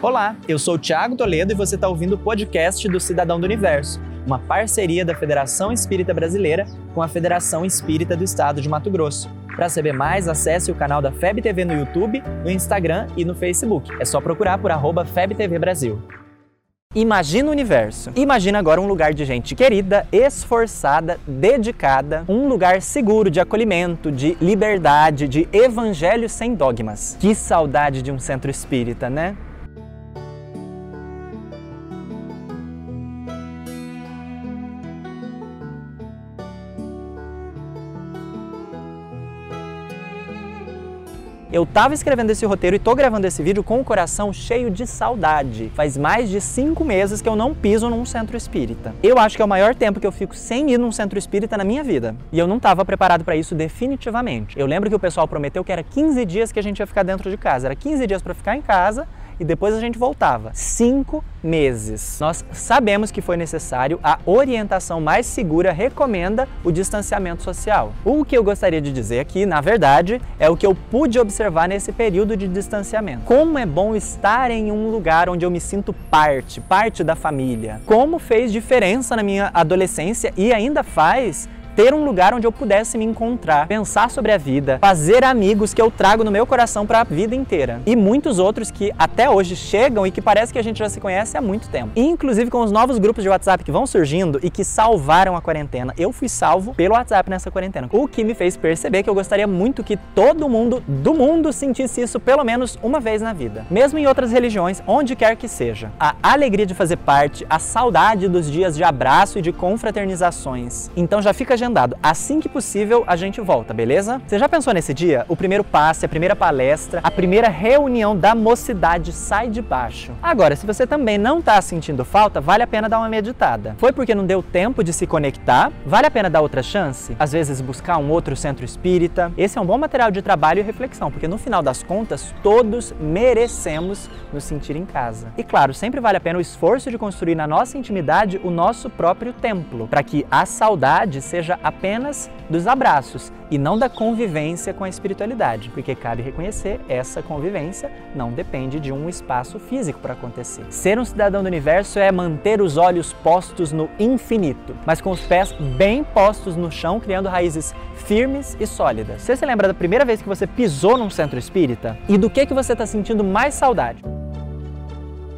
Olá, eu sou o Thiago Toledo e você está ouvindo o podcast do Cidadão do Universo, uma parceria da Federação Espírita Brasileira com a Federação Espírita do Estado de Mato Grosso. Para saber mais, acesse o canal da FEB TV no YouTube, no Instagram e no Facebook. É só procurar por arroba FebTV Brasil. Imagina o universo. Imagina agora um lugar de gente querida, esforçada, dedicada, um lugar seguro de acolhimento, de liberdade, de evangelho sem dogmas. Que saudade de um centro espírita, né? Eu tava escrevendo esse roteiro e tô gravando esse vídeo com o coração cheio de saudade. Faz mais de cinco meses que eu não piso num centro espírita. Eu acho que é o maior tempo que eu fico sem ir num centro espírita na minha vida. E eu não tava preparado para isso definitivamente. Eu lembro que o pessoal prometeu que era 15 dias que a gente ia ficar dentro de casa. Era 15 dias para ficar em casa e depois a gente voltava. Cinco meses. Nós sabemos que foi necessário, a orientação mais segura recomenda o distanciamento social. O que eu gostaria de dizer aqui, na verdade, é o que eu pude observar nesse período de distanciamento. Como é bom estar em um lugar onde eu me sinto parte, parte da família. Como fez diferença na minha adolescência e ainda faz ter um lugar onde eu pudesse me encontrar, pensar sobre a vida, fazer amigos que eu trago no meu coração para a vida inteira. E muitos outros que até hoje chegam e que parece que a gente já se conhece há muito tempo. Inclusive com os novos grupos de WhatsApp que vão surgindo e que salvaram a quarentena. Eu fui salvo pelo WhatsApp nessa quarentena. O que me fez perceber que eu gostaria muito que todo mundo do mundo sentisse isso pelo menos uma vez na vida. Mesmo em outras religiões, onde quer que seja. A alegria de fazer parte, a saudade dos dias de abraço e de confraternizações. Então já fica agendado. Assim que possível, a gente volta, beleza? Você já pensou nesse dia? O primeiro passe, a primeira palestra, a primeira reunião da mocidade sai de baixo. Agora, se você também não está sentindo falta, vale a pena dar uma meditada. Foi porque não deu tempo de se conectar? Vale a pena dar outra chance? Às vezes buscar um outro centro espírita? Esse é um bom material de trabalho e reflexão, porque no final das contas, todos merecemos nos sentir em casa. E claro, sempre vale a pena o esforço de construir na nossa intimidade o nosso próprio templo, para que a saudade seja apenas dos abraços e não da convivência com a espiritualidade, porque cabe reconhecer essa convivência não depende de um espaço físico para acontecer. Ser um cidadão do universo é manter os olhos postos no infinito, mas com os pés bem postos no chão, criando raízes firmes e sólidas. Você se lembra da primeira vez que você pisou num centro espírita? E do que que você está sentindo mais saudade?